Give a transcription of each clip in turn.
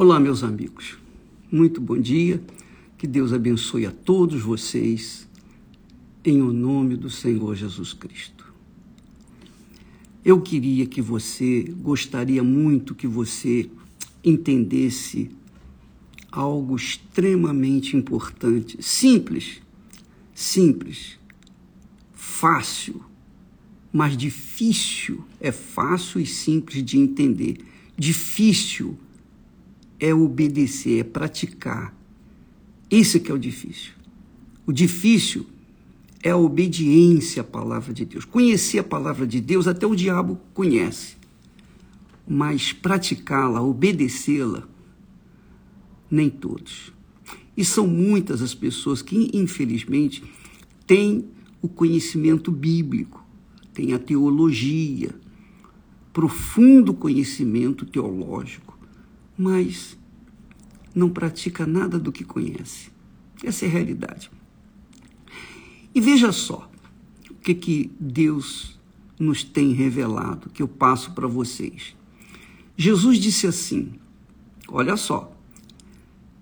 Olá, meus amigos. Muito bom dia. Que Deus abençoe a todos vocês em o nome do Senhor Jesus Cristo. Eu queria que você, gostaria muito que você entendesse algo extremamente importante, simples, simples, fácil, mas difícil. É fácil e simples de entender. Difícil é obedecer, é praticar. Isso que é o difícil. O difícil é a obediência à palavra de Deus. Conhecer a palavra de Deus até o diabo conhece. Mas praticá-la, obedecê-la, nem todos. E são muitas as pessoas que, infelizmente, têm o conhecimento bíblico, têm a teologia, profundo conhecimento teológico, mas não pratica nada do que conhece. Essa é a realidade. E veja só o que, que Deus nos tem revelado, que eu passo para vocês. Jesus disse assim: olha só,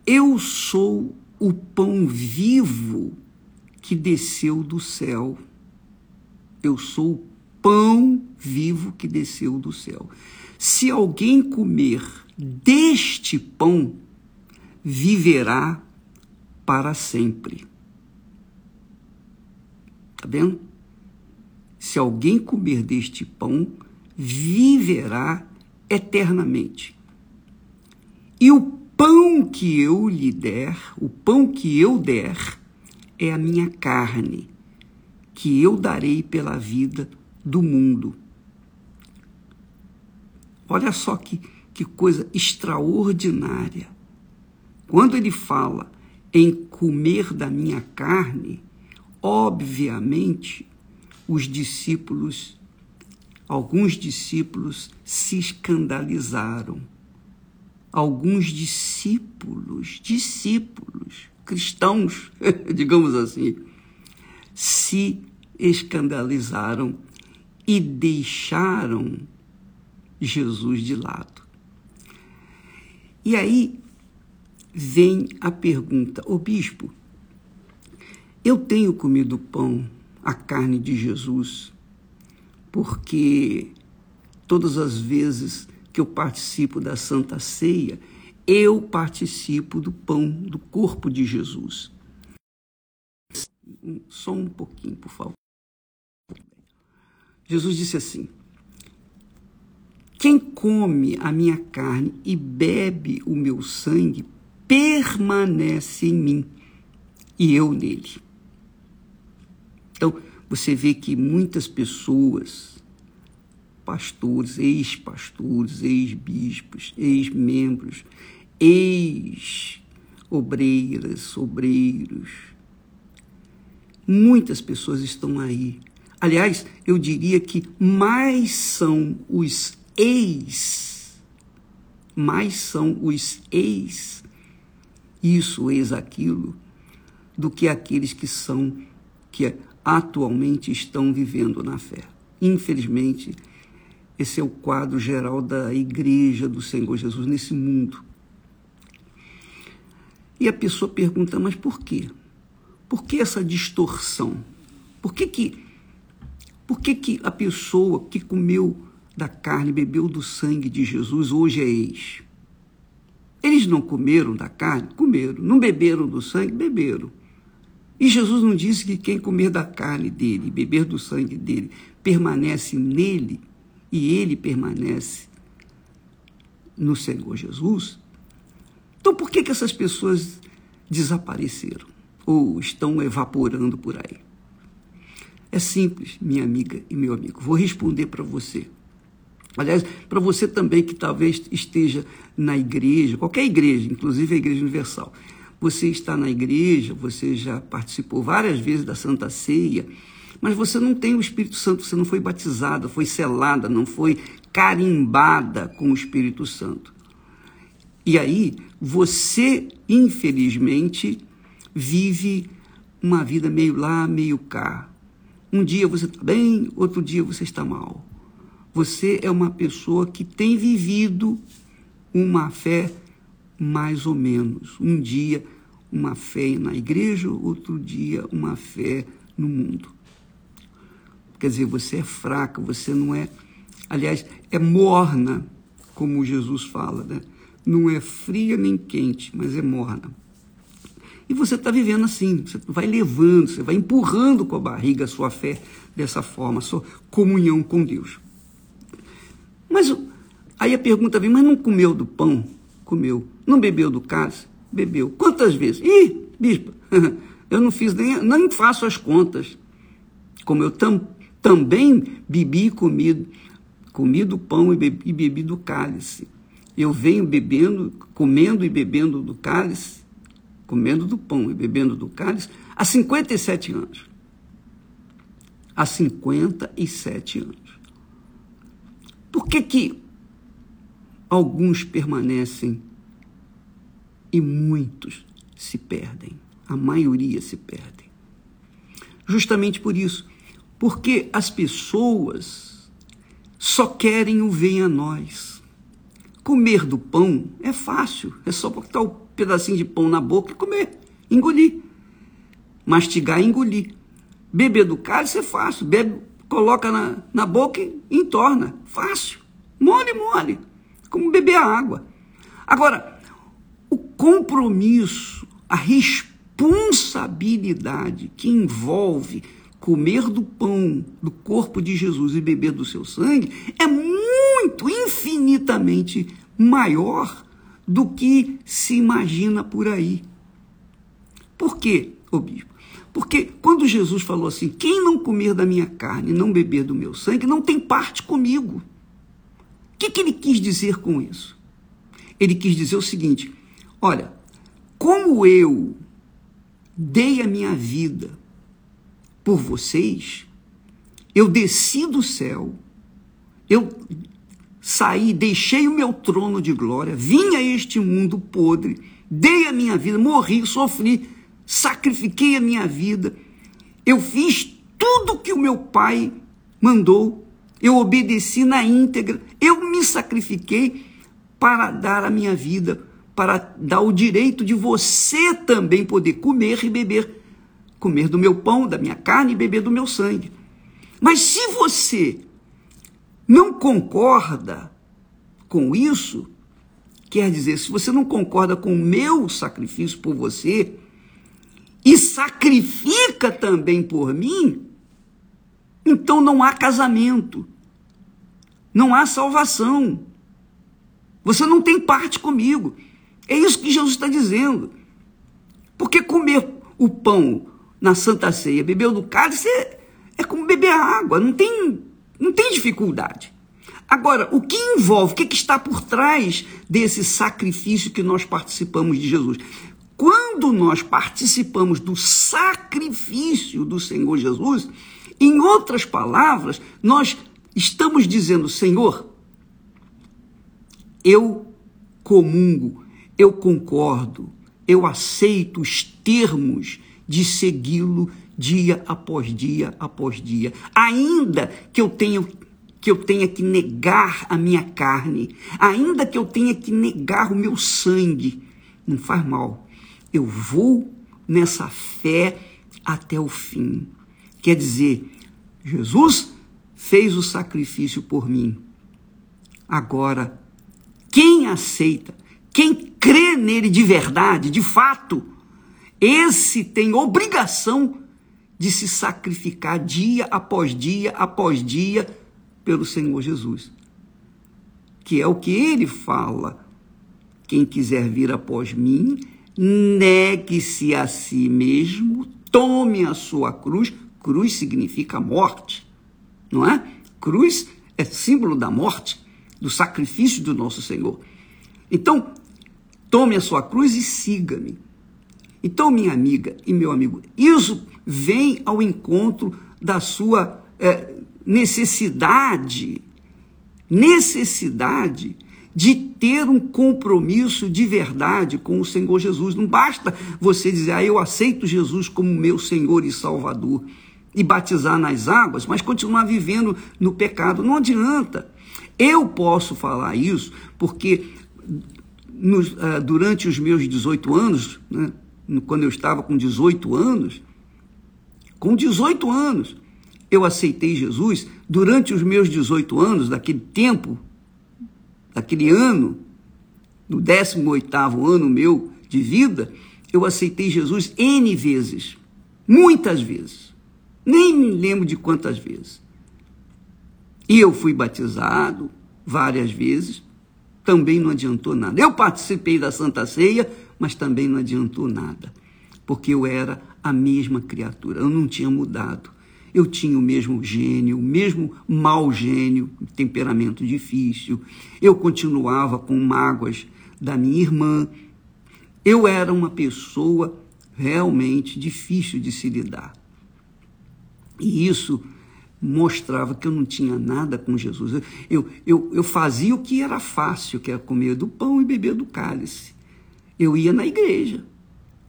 eu sou o pão vivo que desceu do céu. Eu sou o pão vivo que desceu do céu. Se alguém comer deste pão viverá para sempre. Está vendo? Se alguém comer deste pão, viverá eternamente. E o pão que eu lhe der, o pão que eu der, é a minha carne, que eu darei pela vida do mundo. Olha só que que coisa extraordinária. Quando ele fala em comer da minha carne, obviamente os discípulos, alguns discípulos se escandalizaram. Alguns discípulos, discípulos, cristãos, digamos assim, se escandalizaram e deixaram Jesus de lado. E aí vem a pergunta: o bispo, eu tenho comido o pão, a carne de Jesus, porque todas as vezes que eu participo da Santa Ceia, eu participo do pão, do corpo de Jesus. Só um pouquinho, por favor. Jesus disse assim: quem come a minha carne e bebe o meu sangue permanece em mim e eu nele. Então, você vê que muitas pessoas, pastores, ex-pastores, ex-bispos, ex-membros, ex-obreiras, obreiros, muitas pessoas estão aí. Aliás, eu diria que mais são os ex, mais são os ex, isso, ex aquilo, do que aqueles que são, que atualmente estão vivendo na fé. Infelizmente, esse é o quadro geral da igreja do Senhor Jesus nesse mundo. E a pessoa pergunta, mas por quê? Por que essa distorção? Por que que, por que, que a pessoa que comeu da carne, bebeu do sangue de Jesus, hoje é ex. Eles não comeram da carne? Comeram. Não beberam do sangue? Beberam. E Jesus não disse que quem comer da carne dele, beber do sangue dele, permanece nele e ele permanece no Senhor Jesus? Então por que, que essas pessoas desapareceram ou estão evaporando por aí? É simples, minha amiga e meu amigo. Vou responder para você. Aliás, para você também que talvez esteja na igreja, qualquer igreja, inclusive a Igreja Universal, você está na igreja, você já participou várias vezes da Santa Ceia, mas você não tem o Espírito Santo, você não foi batizada, foi selada, não foi carimbada com o Espírito Santo. E aí, você, infelizmente, vive uma vida meio lá, meio cá. Um dia você está bem, outro dia você está mal. Você é uma pessoa que tem vivido uma fé mais ou menos. Um dia uma fé na igreja, outro dia uma fé no mundo. Quer dizer, você é fraca, você não é. Aliás, é morna, como Jesus fala, né? Não é fria nem quente, mas é morna. E você está vivendo assim, você vai levando, você vai empurrando com a barriga a sua fé dessa forma, a sua comunhão com Deus. Mas aí a pergunta vem, mas não comeu do pão? Comeu. Não bebeu do cálice? Bebeu. Quantas vezes? Ih, bispo, eu não fiz nem, nem faço as contas. Como eu tam, também bebi e comi, comi do pão e bebi, e bebi do cálice. Eu venho bebendo, comendo e bebendo do cálice comendo do pão e bebendo do cálice, há 57 anos. Há 57 anos. Por que que alguns permanecem e muitos se perdem? A maioria se perdem. Justamente por isso, porque as pessoas só querem o venha a nós. Comer do pão é fácil, é só botar o pedacinho de pão na boca e comer, engolir. Mastigar e engolir. Beber do cálice é fácil. Bebe, coloca na, na boca e entorna. Fácil. Mole, mole. Como beber a água. Agora, o compromisso, a responsabilidade que envolve comer do pão do corpo de Jesus e beber do seu sangue é muito, infinitamente maior do que se imagina por aí. Por quê, ô bispo? Porque quando Jesus falou assim: quem não comer da minha carne e não beber do meu sangue, não tem parte comigo. O que, que ele quis dizer com isso? Ele quis dizer o seguinte: olha, como eu dei a minha vida por vocês, eu desci do céu, eu saí, deixei o meu trono de glória, vim a este mundo podre, dei a minha vida, morri, sofri, sacrifiquei a minha vida. Eu fiz tudo que o meu pai mandou, eu obedeci na íntegra, eu me sacrifiquei para dar a minha vida, para dar o direito de você também poder comer e beber, comer do meu pão, da minha carne e beber do meu sangue. Mas se você não concorda com isso, quer dizer, se você não concorda com o meu sacrifício por você e sacrifica também por mim, então não há casamento, não há salvação. Você não tem parte comigo. É isso que Jesus está dizendo. Porque comer o pão na Santa Ceia, beber do cálice, é, é como beber água, não tem não tem dificuldade. Agora, o que envolve, o que, que está por trás desse sacrifício que nós participamos de Jesus? Quando nós participamos do sacrifício do Senhor Jesus, em outras palavras, nós estamos dizendo: Senhor, eu comungo, eu concordo, eu aceito os termos de segui-lo dia após dia após dia, ainda que eu tenha que eu tenha que negar a minha carne, ainda que eu tenha que negar o meu sangue, não faz mal. Eu vou nessa fé até o fim. Quer dizer, Jesus fez o sacrifício por mim. Agora, quem aceita, quem crê nele de verdade, de fato, esse tem obrigação de se sacrificar dia após dia após dia pelo Senhor Jesus. Que é o que ele fala. Quem quiser vir após mim, negue-se a si mesmo, tome a sua cruz. Cruz significa morte, não é? Cruz é símbolo da morte, do sacrifício do nosso Senhor. Então, tome a sua cruz e siga-me. Então, minha amiga e meu amigo, isso vem ao encontro da sua é, necessidade, necessidade de ter um compromisso de verdade com o Senhor Jesus. Não basta você dizer, ah, eu aceito Jesus como meu Senhor e Salvador e batizar nas águas, mas continuar vivendo no pecado. Não adianta. Eu posso falar isso porque nos, uh, durante os meus 18 anos, né, quando eu estava com 18 anos, com 18 anos, eu aceitei Jesus. Durante os meus 18 anos, daquele tempo, daquele ano, no 18 ano meu de vida, eu aceitei Jesus N vezes, muitas vezes. Nem me lembro de quantas vezes. E eu fui batizado várias vezes, também não adiantou nada. Eu participei da Santa Ceia, mas também não adiantou nada, porque eu era a mesma criatura, eu não tinha mudado. Eu tinha o mesmo gênio, o mesmo mau gênio, temperamento difícil. Eu continuava com mágoas da minha irmã. Eu era uma pessoa realmente difícil de se lidar. E isso mostrava que eu não tinha nada com Jesus. Eu, eu, eu fazia o que era fácil, que era comer do pão e beber do cálice. Eu ia na igreja.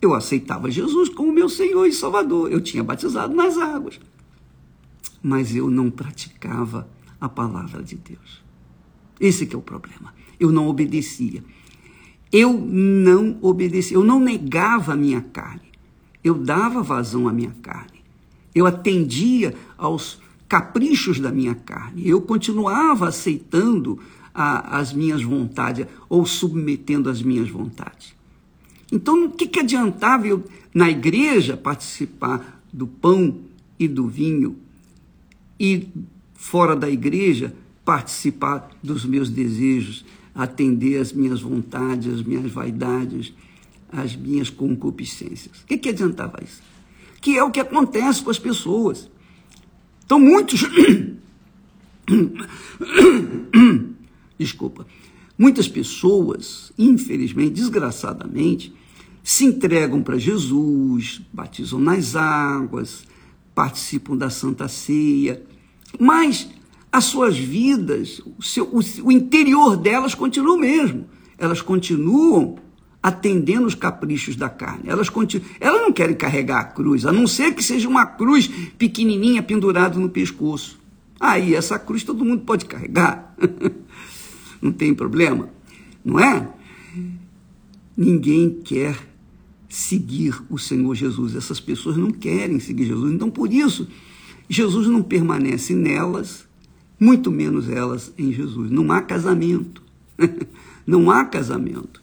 Eu aceitava Jesus como meu Senhor e Salvador. Eu tinha batizado nas águas. Mas eu não praticava a palavra de Deus. Esse que é o problema. Eu não obedecia. Eu não obedecia. Eu não negava a minha carne. Eu dava vazão à minha carne. Eu atendia aos caprichos da minha carne. Eu continuava aceitando a, as minhas vontades ou submetendo as minhas vontades. Então, o que, que adiantava eu, na igreja, participar do pão e do vinho e, fora da igreja, participar dos meus desejos, atender as minhas vontades, as minhas vaidades, as minhas concupiscências? O que, que adiantava isso? Que é o que acontece com as pessoas. Então, muitos. Desculpa. Muitas pessoas, infelizmente, desgraçadamente, se entregam para Jesus, batizam nas águas, participam da Santa Ceia, mas as suas vidas, o, seu, o, o interior delas continua o mesmo. Elas continuam atendendo os caprichos da carne. Elas, continuam, elas não querem carregar a cruz, a não ser que seja uma cruz pequenininha pendurada no pescoço. Aí essa cruz todo mundo pode carregar. não tem problema, não é? Ninguém quer seguir o Senhor Jesus. Essas pessoas não querem seguir Jesus. Então, por isso, Jesus não permanece nelas, muito menos elas em Jesus. Não há casamento. não há casamento.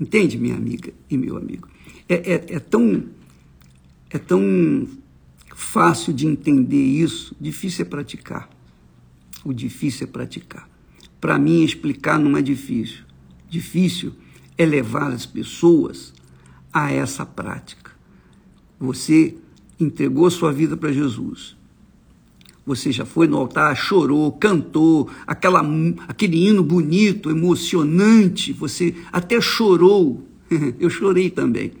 Entende, minha amiga e meu amigo? É, é, é, tão, é tão fácil de entender isso, difícil é praticar. O difícil é praticar. Para mim, explicar não é difícil. Difícil é levar as pessoas a essa prática. Você entregou sua vida para Jesus. Você já foi no altar, chorou, cantou, aquela, aquele hino bonito, emocionante, você até chorou. Eu chorei também.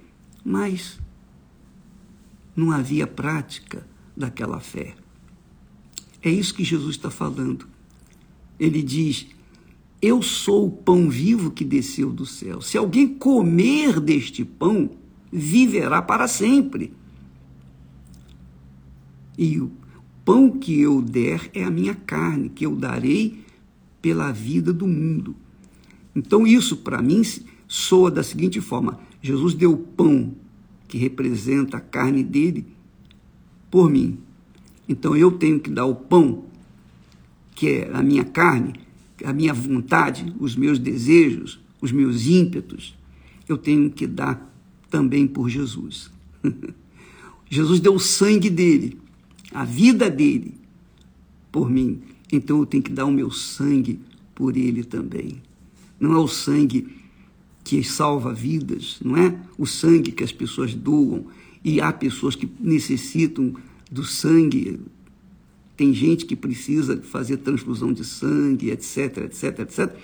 Mas não havia prática daquela fé. É isso que Jesus está falando. Ele diz: Eu sou o pão vivo que desceu do céu. Se alguém comer deste pão, viverá para sempre. E o pão que eu der é a minha carne, que eu darei pela vida do mundo. Então, isso para mim soa da seguinte forma: Jesus deu o pão, que representa a carne dele, por mim. Então, eu tenho que dar o pão, que é a minha carne, a minha vontade, os meus desejos, os meus ímpetos, eu tenho que dar também por Jesus. Jesus deu o sangue dele a vida dele por mim, então eu tenho que dar o meu sangue por ele também. Não é o sangue que salva vidas, não é o sangue que as pessoas doam, e há pessoas que necessitam do sangue. Tem gente que precisa fazer transfusão de sangue, etc, etc, etc,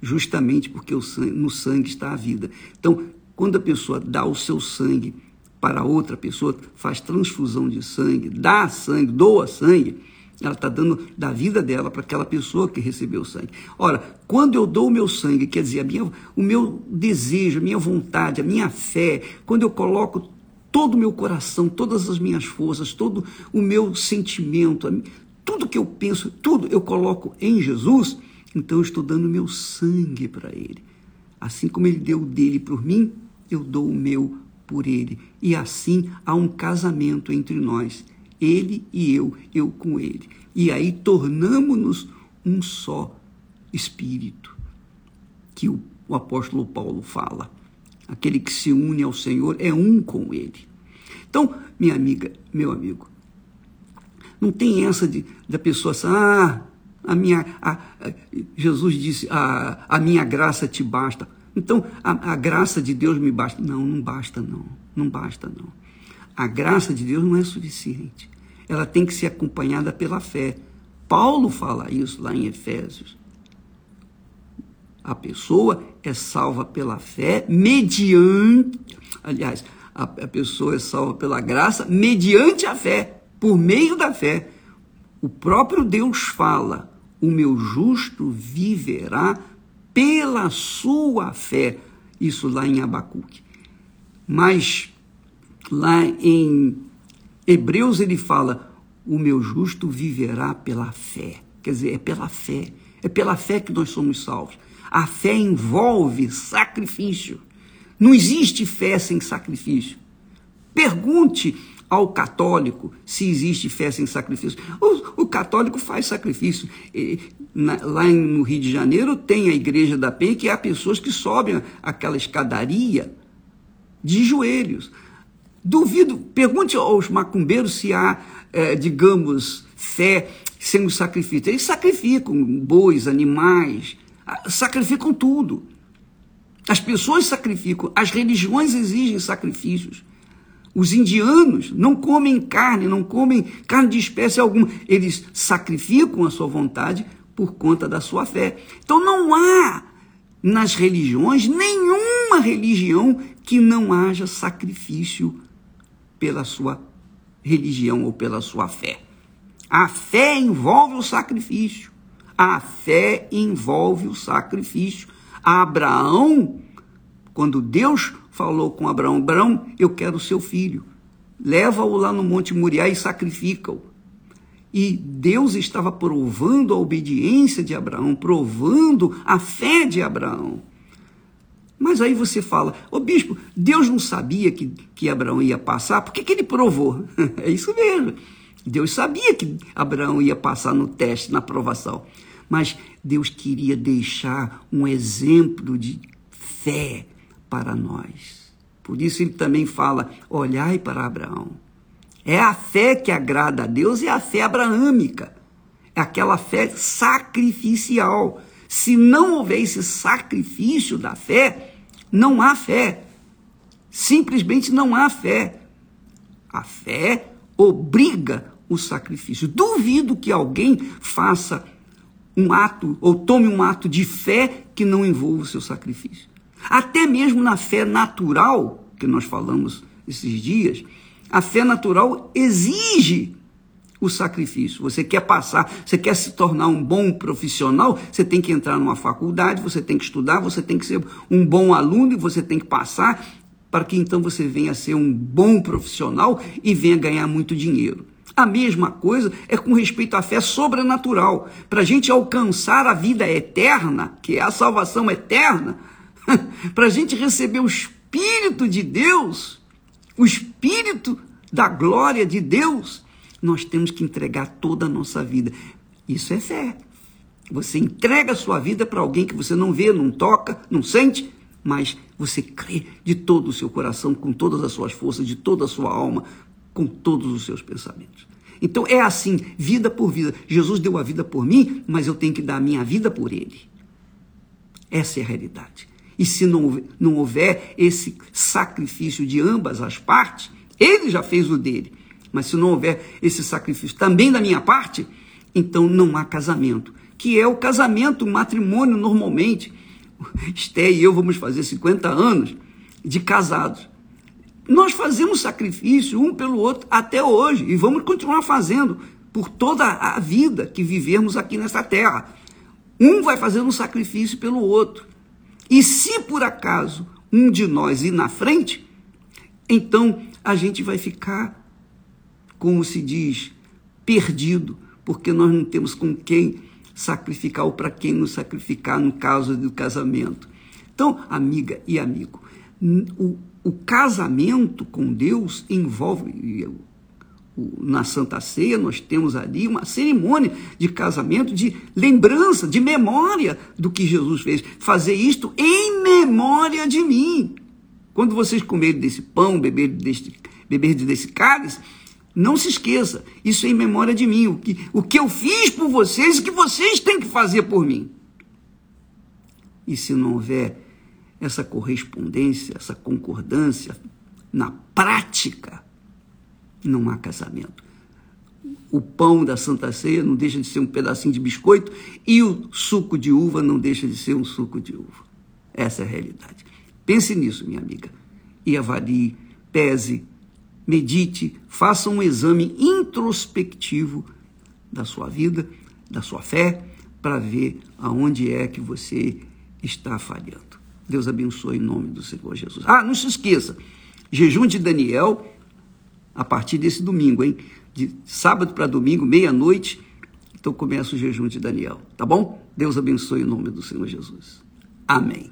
justamente porque sangue, no sangue está a vida. Então, quando a pessoa dá o seu sangue para outra pessoa, faz transfusão de sangue, dá sangue, doa sangue, ela está dando da vida dela para aquela pessoa que recebeu o sangue. Ora, quando eu dou o meu sangue, quer dizer, minha, o meu desejo, a minha vontade, a minha fé, quando eu coloco todo o meu coração, todas as minhas forças, todo o meu sentimento, tudo que eu penso, tudo eu coloco em Jesus, então eu estou dando meu sangue para Ele. Assim como ele deu o dele por mim, eu dou o meu por ele. E assim há um casamento entre nós, ele e eu, eu com ele. E aí tornamos-nos um só espírito, que o, o apóstolo Paulo fala. Aquele que se une ao Senhor é um com ele. Então, minha amiga, meu amigo, não tem essa de da pessoa assim, ah, a minha, a, a, Jesus disse, a, a minha graça te basta. Então, a, a graça de Deus me basta. Não, não basta não, não basta não. A graça de Deus não é suficiente. Ela tem que ser acompanhada pela fé. Paulo fala isso lá em Efésios. A pessoa é salva pela fé, mediante. Aliás, a, a pessoa é salva pela graça, mediante a fé, por meio da fé. O próprio Deus fala: o meu justo viverá pela sua fé. Isso lá em Abacuque. Mas lá em Hebreus ele fala: o meu justo viverá pela fé. Quer dizer, é pela fé. É pela fé que nós somos salvos. A fé envolve sacrifício. Não existe fé sem sacrifício. Pergunte ao católico se existe fé sem sacrifício. O, o católico faz sacrifício. E, na, lá no Rio de Janeiro tem a Igreja da Penha, que há pessoas que sobem aquela escadaria de joelhos. Duvido, pergunte aos macumbeiros se há, é, digamos, fé sem o sacrifício. Eles sacrificam bois, animais, sacrificam tudo. As pessoas sacrificam, as religiões exigem sacrifícios. Os indianos não comem carne, não comem carne de espécie alguma. Eles sacrificam a sua vontade por conta da sua fé. Então não há nas religiões nenhuma religião que não haja sacrifício pela sua religião ou pela sua fé. A fé envolve o sacrifício. A fé envolve o sacrifício. Abraão, quando Deus falou com Abraão: Abraão, eu quero seu filho. Leva-o lá no Monte Moriá e sacrifica-o. E Deus estava provando a obediência de Abraão, provando a fé de Abraão. Mas aí você fala, ô bispo, Deus não sabia que, que Abraão ia passar, por que, que ele provou? é isso mesmo. Deus sabia que Abraão ia passar no teste, na provação. Mas Deus queria deixar um exemplo de fé para nós. Por isso ele também fala: olhai para Abraão. É a fé que agrada a Deus é a fé abraâmica. É aquela fé sacrificial. Se não houver esse sacrifício da fé, não há fé. Simplesmente não há fé. A fé obriga o sacrifício. Duvido que alguém faça um ato ou tome um ato de fé que não envolva o seu sacrifício. Até mesmo na fé natural, que nós falamos esses dias, a fé natural exige o sacrifício. Você quer passar, você quer se tornar um bom profissional, você tem que entrar numa faculdade, você tem que estudar, você tem que ser um bom aluno e você tem que passar para que então você venha a ser um bom profissional e venha ganhar muito dinheiro. A mesma coisa é com respeito à fé sobrenatural. Para a gente alcançar a vida eterna, que é a salvação eterna, para a gente receber o Espírito de Deus, o Espírito da glória de Deus, nós temos que entregar toda a nossa vida. Isso é fé. Você entrega a sua vida para alguém que você não vê, não toca, não sente, mas você crê de todo o seu coração, com todas as suas forças, de toda a sua alma, com todos os seus pensamentos. Então é assim, vida por vida. Jesus deu a vida por mim, mas eu tenho que dar a minha vida por ele. Essa é a realidade. E se não, não houver esse sacrifício de ambas as partes, ele já fez o dele. Mas se não houver esse sacrifício também da minha parte, então não há casamento. Que é o casamento, o matrimônio normalmente. Esté e eu vamos fazer 50 anos de casados. Nós fazemos sacrifício um pelo outro até hoje e vamos continuar fazendo por toda a vida que vivemos aqui nessa terra. Um vai fazer um sacrifício pelo outro. E se por acaso um de nós ir na frente, então a gente vai ficar como se diz, perdido, porque nós não temos com quem sacrificar ou para quem nos sacrificar no caso do casamento. Então, amiga e amigo, o, o casamento com Deus envolve. Na Santa Ceia, nós temos ali uma cerimônia de casamento, de lembrança, de memória do que Jesus fez. Fazer isto em memória de mim. Quando vocês comerem desse pão, beber desse, beber desse cálice, não se esqueça, isso é em memória de mim, o que, o que eu fiz por vocês e que vocês têm que fazer por mim. E se não houver essa correspondência, essa concordância na prática, não há casamento. O pão da Santa Ceia não deixa de ser um pedacinho de biscoito e o suco de uva não deixa de ser um suco de uva. Essa é a realidade. Pense nisso, minha amiga, e avalie, pese, medite, faça um exame introspectivo da sua vida, da sua fé, para ver aonde é que você está falhando. Deus abençoe em nome do Senhor Jesus. Ah, não se esqueça, jejum de Daniel a partir desse domingo, hein? De sábado para domingo, meia-noite, então começa o jejum de Daniel, tá bom? Deus abençoe em nome do Senhor Jesus. Amém.